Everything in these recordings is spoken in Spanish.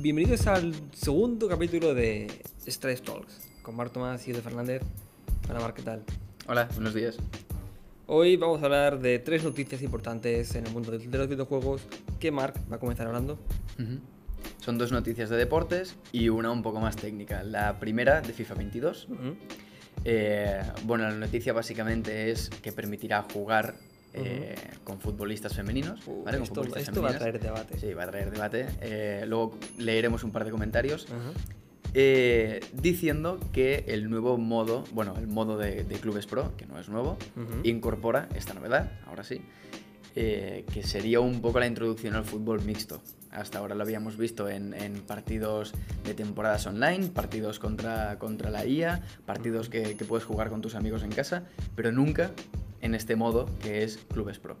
Bienvenidos al segundo capítulo de Stress Talks con Marc Tomás y de Fernández. Hola Marc, ¿qué tal? Hola, buenos días. Hoy vamos a hablar de tres noticias importantes en el mundo de los videojuegos que Marc va a comenzar hablando. Son dos noticias de deportes y una un poco más técnica. La primera de FIFA 22. Ujú. Eh, bueno, la noticia básicamente es que permitirá jugar eh, con futbolistas femeninos. Uh, ¿vale? Con esto futbolistas esto va a traer debate. Sí, va a traer debate. Eh, luego leeremos un par de comentarios. Eh, diciendo que el nuevo modo, bueno, el modo de, de Clubes Pro, que no es nuevo, incorpora esta novedad, ahora sí, que sería un poco la introducción al fútbol mixto. Hasta ahora lo habíamos visto en, en partidos de temporadas online, partidos contra, contra la IA, partidos que, que puedes jugar con tus amigos en casa, pero nunca en este modo que es Clubes Pro.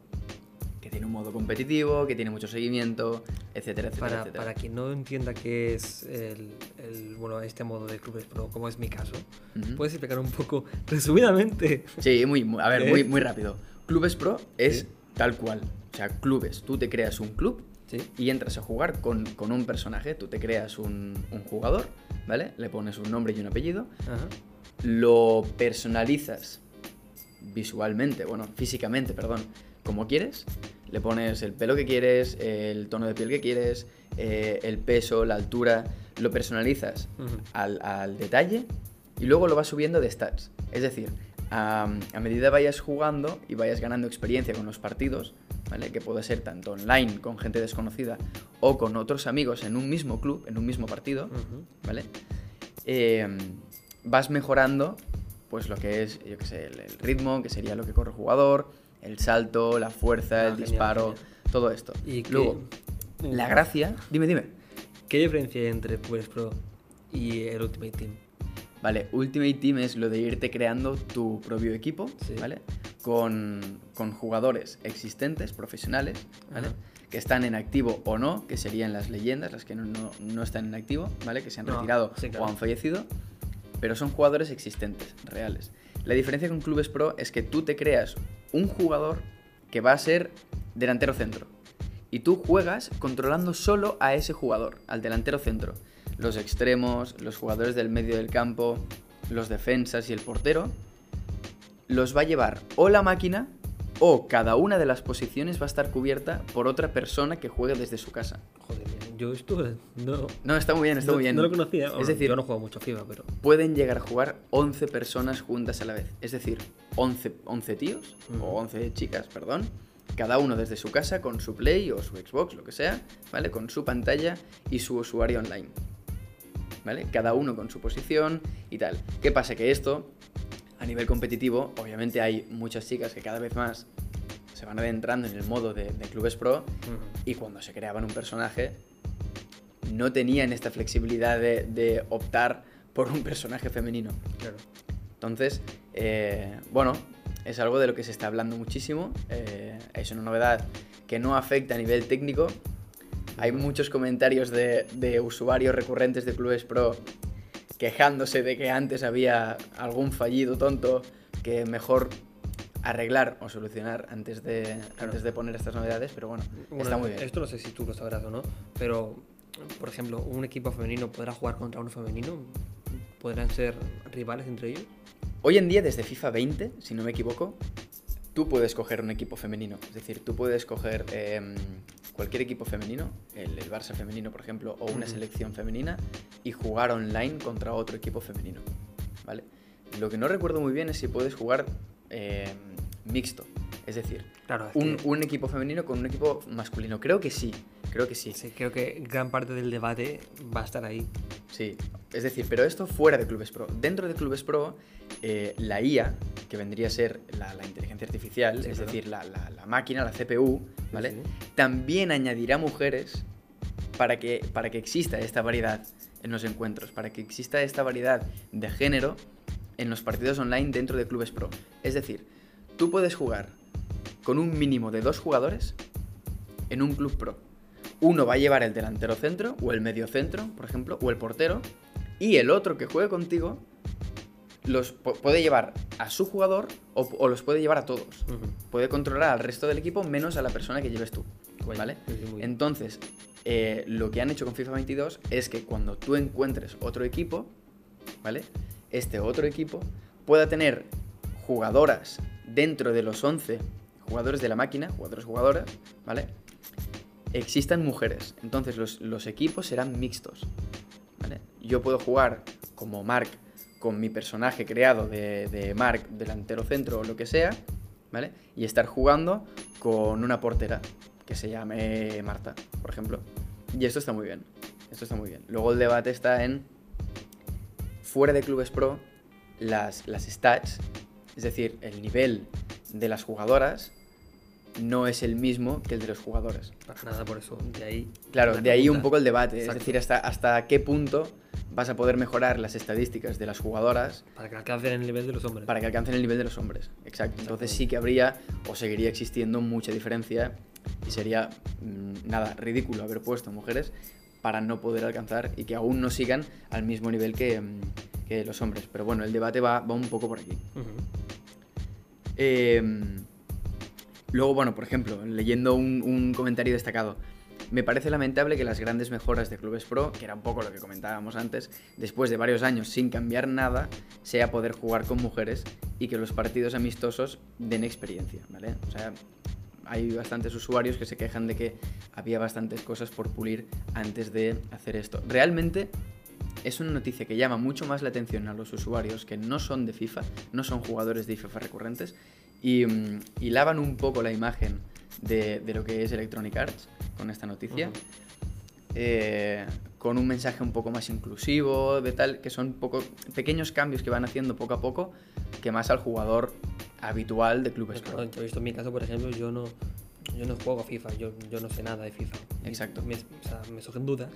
Que tiene un modo competitivo, que tiene mucho seguimiento, etcétera, etcétera, Para, etcétera. para quien no entienda qué es el, el- bueno, este modo de clubes pro, como es mi caso. ¿puedes explicar un poco resumidamente? Sí, muy, muy- a ver, ¿Qué muy, muy rápido. Clubes Pro es Sí. tal cual. O sea, clubes. Tú te creas un club Sí. y entras a jugar con, con un personaje. Tú te creas un, un jugador, ¿vale? Le pones un nombre y un apellido. Ajá. Lo personalizas visualmente, bueno, físicamente, perdón, como quieres. Le pones el pelo que quieres, el tono de piel que quieres, eh, el peso, la altura. Lo personalizas al, al detalle y luego lo vas subiendo de stats. Es decir, a, a medida vayas jugando y vayas ganando experiencia con los partidos, ¿vale? que puede ser tanto online con gente desconocida o con otros amigos en un mismo club, en un mismo partido. ¿vale? Eh, vas mejorando pues lo que es, yo qué sé, el, el ritmo, que sería lo que corre el jugador, el salto, la fuerza, Ah, el genial, disparo, genial. todo esto. ¿Y Luego, la gracia... Dime, dime. ¿Qué diferencia hay entre Clubes Pro y el Ultimate Team? Vale, Ultimate Team es lo de irte creando tu propio equipo, Sí. ¿vale? Con, con jugadores existentes, profesionales, ¿vale? Ajá. Que están en activo o no, que serían las leyendas, las que no, no- no están en activo, ¿vale? Que se han retirado sí, claro. o han fallecido, pero son jugadores existentes, reales. La diferencia con Clubes Pro es que tú te creas un jugador que va a ser delantero centro. Y tú juegas controlando solo a ese jugador, al delantero centro. Los extremos, los jugadores del medio del campo, los defensas y el portero, los va a llevar o la máquina o cada una de las posiciones va a estar cubierta por otra persona que juegue desde su casa. Joder, yo esto no, No, está muy bien, está no, muy bien. no lo conocía. Bueno, Es decir, yo no juego mucho FIFA, pero... pueden llegar a jugar 11 personas juntas a la vez. Es decir, 11, 11 tíos o 11 chicas, perdón. Cada uno desde su casa con su Play o su Xbox, lo que sea, ¿vale? Con su pantalla y su usuario online. ¿Vale? Cada uno con su posición y tal. ¿Qué pasa? Que esto, a nivel competitivo, obviamente hay muchas chicas que cada vez más se van adentrando en el modo de, de clubes pro y cuando se creaban un personaje no tenían esta flexibilidad de, de optar por un personaje femenino. Claro. Entonces, eh, bueno, es algo de lo que se está hablando muchísimo. eh, es una novedad que no afecta a nivel técnico. Hay muchos comentarios de, de usuarios recurrentes de Clubes Pro quejándose de que antes había algún fallido tonto que mejor arreglar o solucionar antes de, antes de poner estas novedades, pero bueno, Bueno, está muy bien. Esto no sé si tú lo sabrás o no, pero, por ejemplo, un equipo femenino podrá jugar contra uno femenino. ¿Podrán ser rivales entre ellos? Hoy en día, desde FIFA 20, si no me equivoco, tú puedes coger un equipo femenino. Es decir, tú puedes coger em, cualquier equipo femenino, el, el Barça femenino, por ejemplo, o una selección femenina, y jugar online contra otro equipo femenino. ¿Vale? Lo que no recuerdo muy bien es si puedes jugar em, mixto. Es decir, Claro, es un, que- un equipo femenino con un equipo masculino. Creo que sí. Creo que sí. Sí, creo que gran parte del debate va a estar ahí. Sí, es decir, pero esto fuera de Clubes Pro. Dentro de Clubes Pro, eh, la IA, que vendría a ser la, la inteligencia artificial, Sí, es claro. decir, la, la- la máquina, la CPU, ¿vale? Sí. También añadirá mujeres para que, para que exista esta variedad en los encuentros, para que exista esta variedad de género en los partidos online dentro de Clubes Pro. Es decir, tú puedes jugar con un mínimo de dos jugadores en un club pro. Uno va a llevar el delantero centro, o el medio centro, por ejemplo, o el portero, y el otro que juegue contigo los pu- puede llevar a su jugador o, o los puede llevar a todos. Puede controlar al resto del equipo menos a la persona que lleves tú. Guay. ¿Vale? Sí, sí. Entonces, eh, lo que han hecho con FIFA 22 es que cuando tú encuentres otro equipo, ¿vale? Este otro equipo pueda tener jugadoras dentro de los 11 jugadores de la máquina, jugadores jugadoras, ¿vale? Existan mujeres. Entonces los, equipos serán mixtos. Yo puedo jugar como Mark con mi personaje creado de, de Mark, delantero centro o lo que sea, ¿vale? Y estar jugando con una portera que se llame Marta, por ejemplo. Y esto está muy bien. Esto está muy bien. Luego el debate está en fuera de clubes pro las, las stats, es decir, el nivel de las jugadoras no es el mismo que el de los jugadores. Para nada, por eso. De ahí. Claro, la de ahí un poco el debate, Exacto. es decir, hasta, hasta qué punto vas a poder mejorar las estadísticas de las jugadodas Para que alcancen el nivel de los hombres. para que alcancen el nivel de los hombres. Exacto. Entonces sí que habría o seguiría existiendo mucha diferencia y sería mm, nada ridículo haber puesto mujeres para no poder alcanzar y que aún no sigan al mismo nivel que, mm, que los hombres. Pero bueno, el debate va, va un poco por aquí. Eh, luego, bueno, por ejemplo, leyendo un, comentario destacado. Me parece lamentable que las grandes mejoras de Clubes Pro, que era un poco lo que comentábamos antes, después de varios años sin cambiar nada, sea poder jugar con mujeres y que los partidos amistosos den experiencia, ¿vale? O sea, hay bastantes usuarios que se quejan de que había bastantes cosas por pulir antes de hacer esto. Realmente es una noticia que llama mucho más la atención a los usuarios que no son de FIFA, no son jugadores de FIFA recurrentes, y, mm, y lavan un poco la imagen de, de lo que es Electronic Arts con esta noticia. Ujú. eh, con un mensaje un poco más inclusivo, de tal, que son poco, pequeños cambios que van haciendo poco a poco, que más al jugador habitual de clubes yo he visto en mi caso, por ejemplo, yo no, yo no juego a FIFA, yo, yo no sé nada de FIFA. Exacto. Me, o sea, me surgen dudas,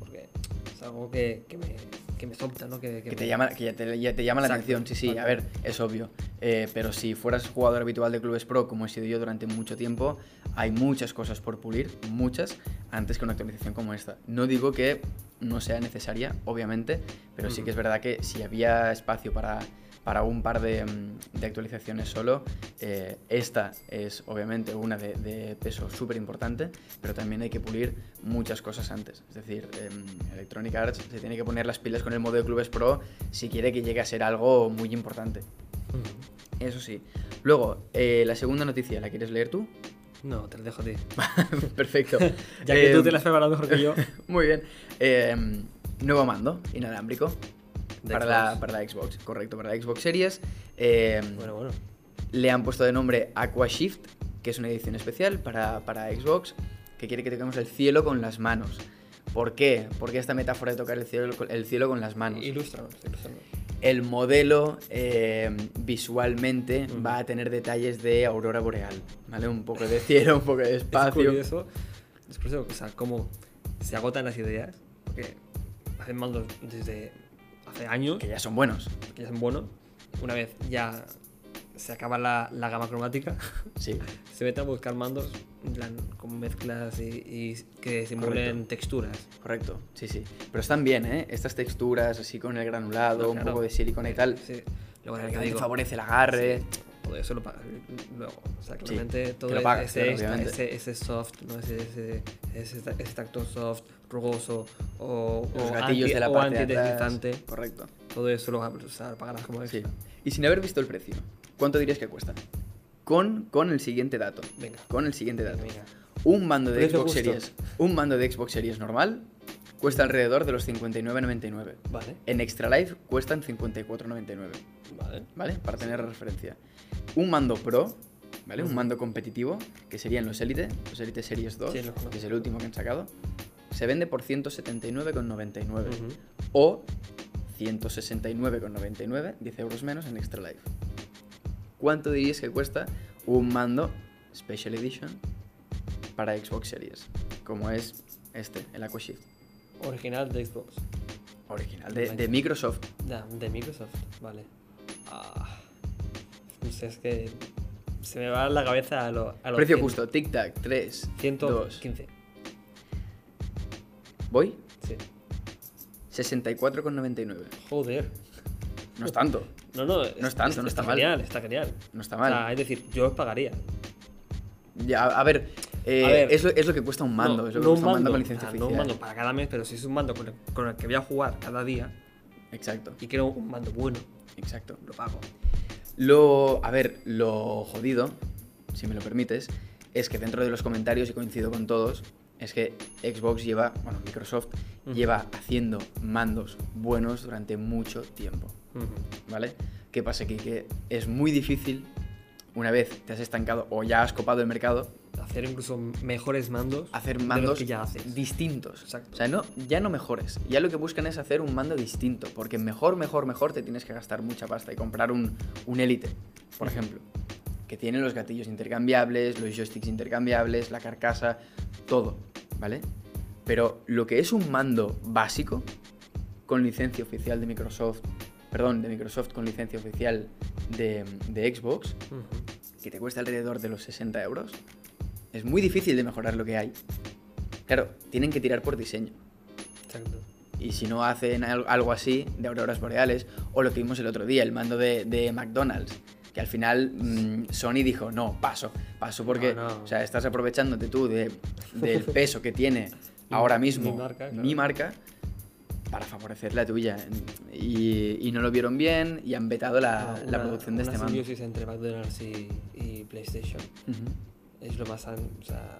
porque es algo que, que me, que me solta, ¿no? Que, Que me- te llama, que ya te, ya te llama la Exacto, atención, sí, sí, a ver, es obvio. Eh, pero si fueras jugador habitual de clubes pro, como he sido yo durante mucho tiempo, hay muchas cosas por pulir, muchas, antes que una actualización como esta. No digo que no sea necesaria, obviamente, pero sí que es verdad que si había espacio para, para un par de, mm, de actualizaciones solo, eh, esta es obviamente una de, de peso súper importante, pero también hay que pulir muchas cosas antes. Es decir, em, Electronic Arts se tiene que poner las pilas con el modo de clubes pro si quiere que llegue a ser algo muy importante. Eso sí. Luego, eh, la segunda noticia, ¿la quieres leer tú? No, te lo dejo a ti. Perfecto. Ya que Eh, tú te la has preparado mejor que yo. Muy bien. Eh, nuevo mando inalámbrico para la, Xbox. para la Xbox, correcto, para la Xbox Series. Eh, Bueno, bueno. Le han puesto de nombre Aqua Shift, que es una edición especial para, para Xbox, que quiere que toquemos el cielo con las manos. ¿Por qué? ¿Por qué esta metáfora de tocar el cielo, el cielo con las manos? Ilústranos, ilústranos. El modelo eh, visualmente va a tener detalles de aurora boreal, ¿vale? Un poco de cielo, un poco de Es espacio. curioso, es curioso, o sea, cómo se agotan las ideas, porque hacen mandos desde hace años, Que ya son buenos. que ya son buenos. Una vez ya se acaba la, la gama cromática, Sí, se meten a buscar mandos en plan, con mezclas y, y que simulen Correcto. texturas. correcto. Sí, sí. Pero están bien, ¿eh? Estas texturas así con el granulado, No, un claro. poco de silicona y tal. Sí. Luego, que digo, favorece el agarre. sí, todo eso lo pagas luego. O sea, claramente todo que lo ese- pagas, ese, claro, extra- obviamente. ese, ese soft, ¿no? ese, ese, ese, ese tacto soft, rugoso o, Los o gatillos anti- de la o parte de atrás. Correcto. todo eso lo, o sea, lo pagarás como Sí. extra. Y sin haber visto el precio, ¿cuánto dirías que cuesta? Con, con el siguiente dato. Venga. Con el siguiente dato. Venga. Un mando de Xbox. Series. Un mando de Xbox Series normal cuesta alrededor de los 59.99. Vale, En Extra Life cuestan 54.99. vale. ¿Vale? Para tener referencia. Un mando Pro, ¿vale? Un Ujú. mando competitivo, que serían los Elite, los Elite Series 2, Sí, los conozco. que es el último que han sacado, se vende por 179,99 Ujú. o 169,99, 10 euros menos en Extra Life. ¿Cuánto dirías que cuesta un mando Special Edition para Xbox Series? Como es este, el Aquashift. Original de Xbox. Original, de, de Microsoft. Ya, de Microsoft, vale. Ah, no sé, es que se me va la cabeza a lo. A lo Precio 100, justo, tic tac, 3, 2. 115. ¿Voy? Sí. 64,99. Joder. No es tanto. No, no, No es tanto, no está mal. genial, está genial. No está O mal. sea, es decir, yo pagaría. Ya, a ver, eh, A ver. es, lo, es lo que cuesta un mando. No, es lo que no cuesta un mando con licencia sea, no un mando para cada mes, pero si es un mando con el, con el que voy a jugar cada día Exacto, y quiero un mando bueno, exacto. lo pago. Lo, a ver, lo jodido, si me lo permites, es que dentro de los comentarios, y coincido con todos, es que Xbox lleva, bueno, Microsoft lleva haciendo mandos buenos durante mucho tiempo, ¿vale? ¿Qué pasa aquí? Que es muy difícil, una vez te has estancado o ya has copado el mercado, Hacer incluso mejores mandos hacer mandos que ya haces. distintos. Exacto. O sea, no, ya no mejores. Ya lo que buscan es hacer un mando distinto. Porque mejor, mejor, mejor te tienes que gastar mucha pasta y comprar un, un Elite, por ejemplo. Que tiene los gatillos intercambiables, los joysticks intercambiables, la carcasa, todo, ¿vale? Pero lo que es un mando básico, con licencia oficial de Microsoft, perdón, de Microsoft con licencia oficial de, de Xbox, que te cuesta alrededor de los 60 euros, es muy difícil de mejorar lo que hay. Claro, tienen que tirar por diseño. Exacto. Y si no hacen al- algo así de auroras boreales, o lo que vimos el otro día, el mando de, de McDonald's, que al final mm, Sony dijo, no, paso, paso porque, No, no. o sea, estás aprovechándote tú de- del peso que tiene ahora Mi- mismo mi marca, claro. mi marca para favorecer la tuya. Y, y no lo vieron bien y han vetado la, No, la una- producción de una este mando. simbiosis entre McDonald's y, y PlayStation Ujú. es lo más an- o sea,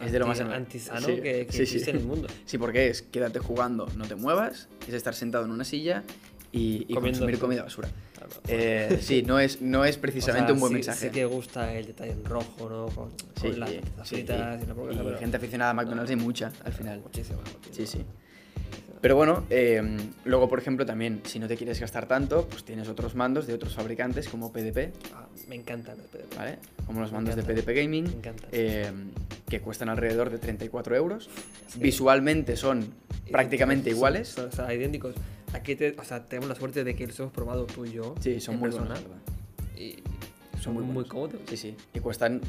Es de lo más anti- an- antisano sí, que, que sí, sí. existe en el mundo. Sí, porque es quédate jugando, no te muevas, es estar sentado en una silla y, y Comiendo- consumir comida basura. Claro. Eh, sí, no es, no es O precisamente sea, un buen sí- mensaje. Sí que gusta el detalle en rojo, ¿no? Con, Sí, con las sí, fritas y- y, la y gente aficionada a McDonald's hay mucha al final. Muchísima, Sí, muchísima. sí. Pero bueno, eh, luego por ejemplo también, si no te quieres gastar tanto, pues tienes otros mandos de otros fabricantes como PDP, Ah, me encantan los PDP. ¿vale? Como los Me mandos de. PDP Gaming, Me encantan. eh, que cuestan alrededor de 34 euros. Visualmente son prácticamente iguales. Son, o sea, idénticos. Aquí te, o sea, tenemos la suerte de que los hemos probado tú y yo. Sí, son en muy buenos. Y Son son muy cómodos. Sí, sí. Y cuestan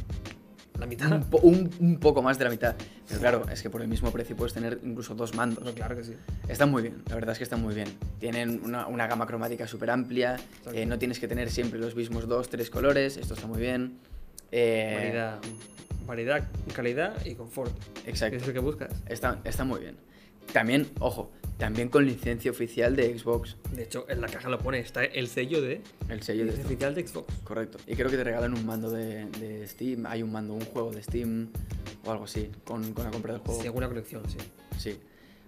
La mitad. un, po- un- un poco más de la mitad. Pero claro, es que por el mismo precio puedes tener incluso dos mandos. Claro que sí. Están muy bien, la verdad es que están muy bien. Tienen una, una gama cromática súper amplia, eh, no tienes que tener siempre los mismos dos, tres colores, esto está muy bien. Eh, Variedad, variedad, calidad y confort. Exacto. Es lo que buscas. Está, está muy bien. También, ojo, también con licencia oficial de Xbox, De hecho, en la caja lo pone, está el sello de el sello de es esto. oficial de Xbox. Correcto. Y creo que te regalan un mando de, de Steam, hay un mando, un juego de Steam o algo así, con, con la compra del juego. Sí, alguna colección, sí. Sí.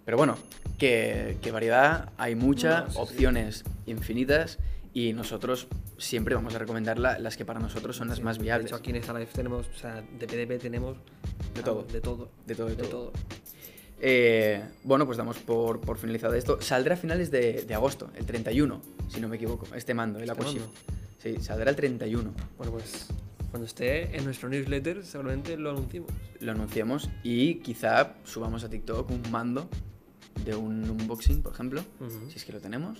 Pero bueno, que, que variedad hay mucha, No, sí, sí. opciones infinitas y nosotros siempre vamos a recomendar la- las que para nosotros son las Sí, más De viables. hecho, aquí en esta live tenemos, o sea, de PDP tenemos De todo. De todo. De todo, de De todo. Eh, bueno, pues damos por, por finalizado esto. Saldrá a finales de, de agosto, el 31, si no me equivoco, este mando, el Este Aquashift. mando. Sí, saldrá el 31. Bueno, pues cuando esté en nuestro newsletter seguramente lo anunciamos. Lo anunciamos y quizá subamos a TikTok un mando de un unboxing, por ejemplo, si es que lo tenemos.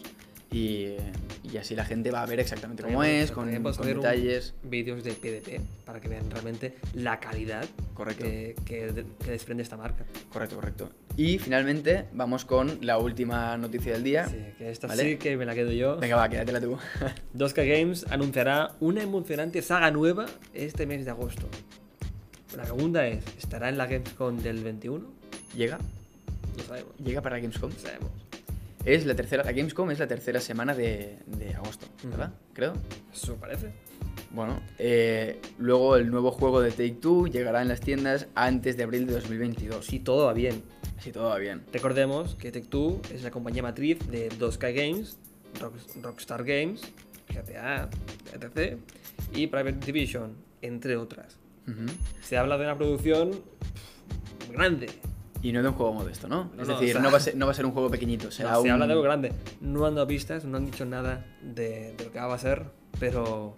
Y, y así la gente va a ver exactamente cómo podemos- es, con, podemos con detalles. Vídeos de PDP para que vean realmente la calidad Correcto. que, que de- que desprende esta marca. Correcto, correcto. Y finalmente vamos con la última noticia del día. Sí, que esta ¿Vale? sí que me la quedo yo. Venga, va, quédatela tú. 2K Games anunciará una emocionante saga nueva este mes de agosto. La segunda es, ¿estará en la Gamescom del 21? ¿Llega? No sabemos. ¿Llega para Gamescom? No sabemos. Es la tercera, la Gamescom es la tercera semana de, de agosto, ¿verdad? Creo. Eso parece. Bueno, eh, luego el nuevo juego de Take Two llegará en las tiendas antes de abril de 2022. Si todo va bien. Si todo va bien. Recordemos que Tech2 es la compañía matriz de 2K Games, Rock- Rockstar Games, GTA, etc. y Private Division, entre otras. Se habla de una producción grande. Y no de un juego modesto, ¿no? No, es decir, o sea- no, va a ser, no va a ser un juego pequeñito, será No, se un... habla de algo grande. No han dado pistas, no han dicho nada de, de lo que va a ser, pero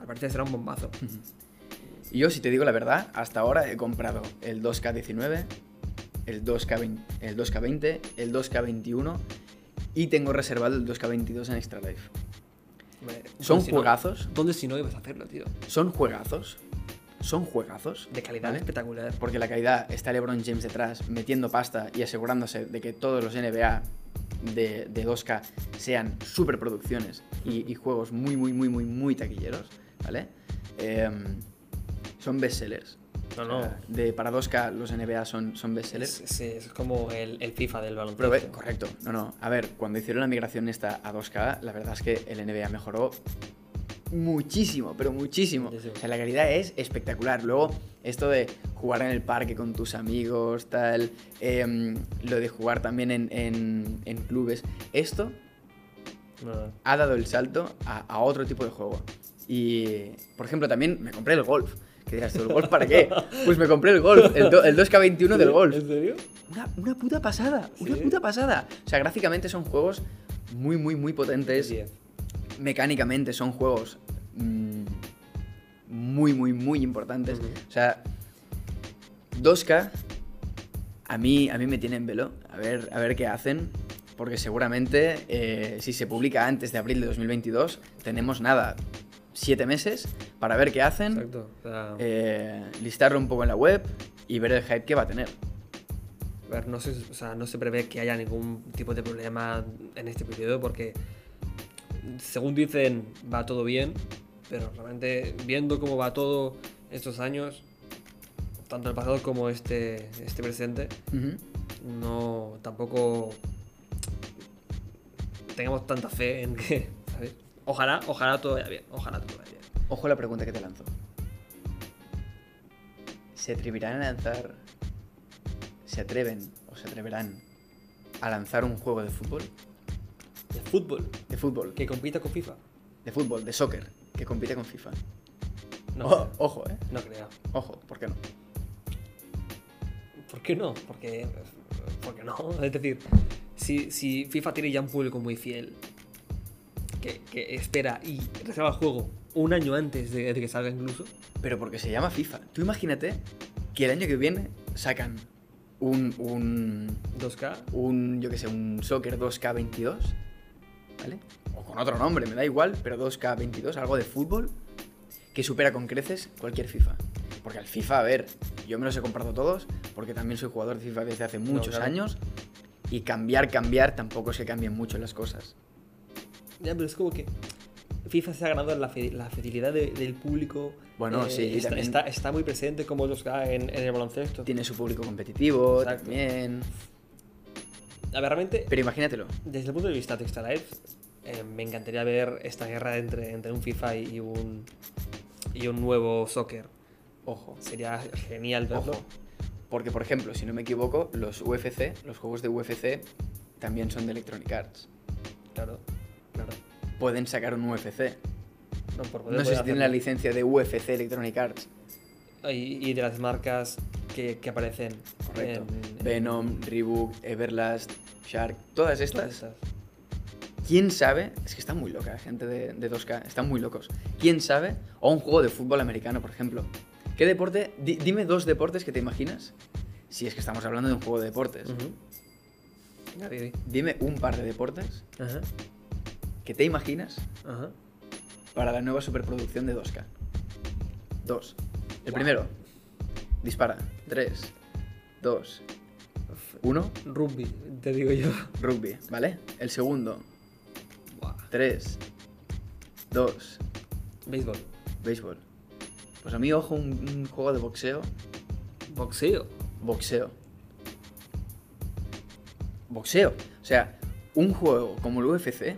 al parecer será un bombazo. Y yo, si te digo la verdad, hasta ahora he comprado el 2K19, el 2K20, el 2K20, el 2K21 y tengo reservado el 2K22 en Extra Life. Son ¿dónde si no- juegazos, ¿Dónde si no ibas a hacerlo, tío? son juegazos, son juegazos. De calidad ¿vale? espectacular. Porque la calidad está LeBron James detrás, metiendo pasta y asegurándose de que todos los NBA de, de 2K sean superproducciones y, y juegos muy, muy, muy, muy, muy taquilleros, ¿vale? Em, son bestsellers. No, O no. sea, de, para 2K los NBA son, son bestsellers. Es, sí, es como el, el FIFA del baloncesto. Pero, correcto, no, no. A ver, cuando hicieron la migración esta a 2K, la verdad es que el NBA mejoró muchísimo, pero muchísimo. O sea, la calidad es espectacular. Luego, esto de jugar en el parque con tus amigos, tal, em, lo de jugar también en, en- en clubes, esto No, ha dado el salto a, a otro tipo de juego. Y, por ejemplo, también me compré el golf. Que dirás tú, ¿el golf para qué? Pues me compré el golf, el, do- el 2K21 del golf. ¿En serio? Una, una puta pasada, una puta pasada. O sea, gráficamente son juegos muy, muy, muy potentes. Mecánicamente son juegos mm, muy, muy, muy importantes. O sea, 2K a mí, a mí me tiene en velo. A ver, a ver qué hacen. Porque seguramente eh, si se publica antes de abril de 2022, tenemos nada, siete meses para ver qué hacen, Exacto. O sea, eh, listarlo un poco en la web y ver el hype que va a tener. a ver, no se, o sea, no se prevé que haya ningún tipo de problema en este periodo porque, según dicen, va todo bien, pero realmente viendo cómo va todo estos años, tanto el pasado como este, este presente, no tampoco tengamos tanta fe en que, ¿sabes? Ojalá, ojalá todo vaya bien, ojalá todo vaya bien. Ojo a la pregunta que te lanzo. ¿Se atreverán a lanzar... ¿Se atreven o se atreverán a lanzar un juego de fútbol? De fútbol, De fútbol. que compita con FIFA. De fútbol, de soccer, que compite con FIFA. No, Ojo, creo, ojo, eh. no creo. Ojo, ¿por qué no? ¿Por qué no? Porque, porque no. Es decir, si, si FIFA tiene ya un público muy fiel que, que espera y reserva el juego un año antes de, de que salga incluso, Pero porque se llama FIFA. Tú imagínate que el año que viene sacan un, un, 2K, un, yo que sé, un Soccer 2K22, ¿vale? O con otro nombre, me da igual, pero 2K22, algo de fútbol, que supera con creces cualquier FIFA. Porque al FIFA, a ver, yo me los he comprado todos, porque también soy jugador de FIFA desde hace muchos claro. años, y cambiar, cambiar, tampoco es que cambien mucho las cosas. ya, pero es como que FIFA se ha ganado la, fe- la fidelidad de- del público. eh, Bueno, sí, está, también- está, está muy presente como 2K en, en el baloncesto. Tiene su público competitivo Exacto. también. A ver, realmente, Pero imagínatelo. desde el punto de vista de eh, me encantaría ver esta guerra entre, entre un FIFA y un, y un nuevo soccer. Ojo. Sería genial verlo. Ojo. Porque, por ejemplo, si no me equivoco, los UFC, los juegos de UFC, también son de Electronic Arts. Claro, claro. Pueden sacar un UFC. No, por poder No sé si tienen la licencia de UFC Electronic Arts. Y, y de las marcas que, que aparecen. Correcto. en- en- Venom, Reebok, Everlast, Shark, todas estas. todas estas. ¿Quién sabe? Es que está muy loca la gente de, de 2K, están muy locos. ¿Quién sabe? O un juego de fútbol americano, por ejemplo. ¿Qué deporte? Di- dime dos deportes que te imaginas. Si es que estamos hablando de un juego de deportes. Ujú. Venga, di, di. Dime un par de deportes Ajá, que te imaginas ajá. para la nueva superproducción de 2K. Dos. El primero. Dispara. Tres. Dos. Uno. Rugby, te digo yo. Rugby. ¿Vale? El segundo. Buah. Tres. Dos. Béisbol. Béisbol. Pues a mí, ojo, un, un juego de boxeo. Boxeo. Boxeo. Boxeo. O sea, un juego como el UFC.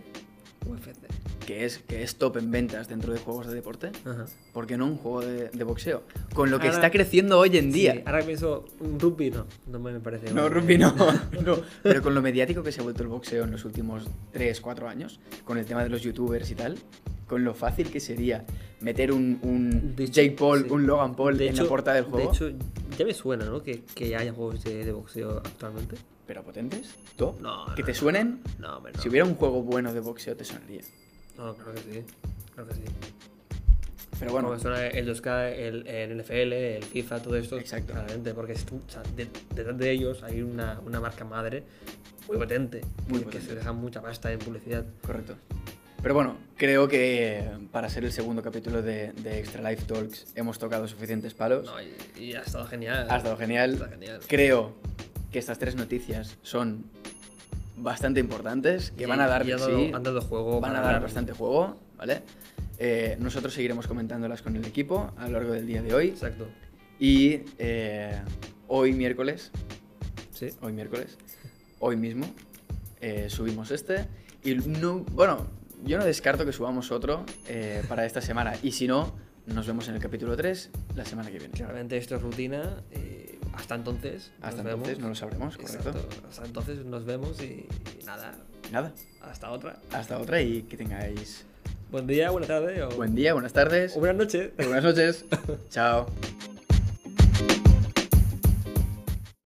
Que es, que es top en ventas dentro de juegos de deporte, Ajá. ¿por qué no un juego de, de boxeo? Con lo que Ahora- está creciendo hoy en día. Sí, ahora pienso, un rugby no, no me parece. No, rugby no, no. Pero con lo mediático que se ha vuelto el boxeo en los últimos 3, 4 años, con el tema de los youtubers y tal, con lo fácil que sería meter un, un De Jake Paul, sí. un Logan Paul De en hecho- la portada del juego. De hecho, ya me suena, ¿no? Que, que haya juegos de, de boxeo actualmente. pero potentes, top. No, que no, te suenen. No. Si hubiera un juego bueno de boxeo, te sonaría. No, creo que sí. Creo que sí. Pero Bueno, suena el 2K, el, el NFL, el FIFA, todo esto. Exacto. Claramente, porque o sea, de- detrás de ellos hay una, una marca madre muy potente. Muy que- que potente. se deja mucha pasta en publicidad. correcto. Pero bueno, creo que para ser el segundo capítulo de, de Extra Life Talks hemos tocado suficientes palos. No, y, y ha estado genial. Ha estado genial. Ha estado genial. Creo que estas tres noticias son bastante importantes que Y- van a dar y de han dado- sí. han dado juego Van a para dar hablar. bastante juego, ¿vale? Eh, nosotros seguiremos comentándolas con el equipo a lo largo del día de hoy. Exacto. Y eh, hoy miércoles, Sí. hoy miércoles, hoy mismo, eh, subimos este. Y no, bueno, yo no descarto que subamos otro para esta semana. Y si no, nos vemos en el capítulo 3 la semana que viene. Claramente esto es rutina. Hasta entonces. nos Hasta vemos. entonces no lo sabremos, correcto. Exacto. Hasta entonces nos vemos y, y nada. Nada, Hasta otra. hasta otra y que tengáis Buen día, buena tarde o, buen día, buenas tardes o buenas noches. buenas noches. Chao.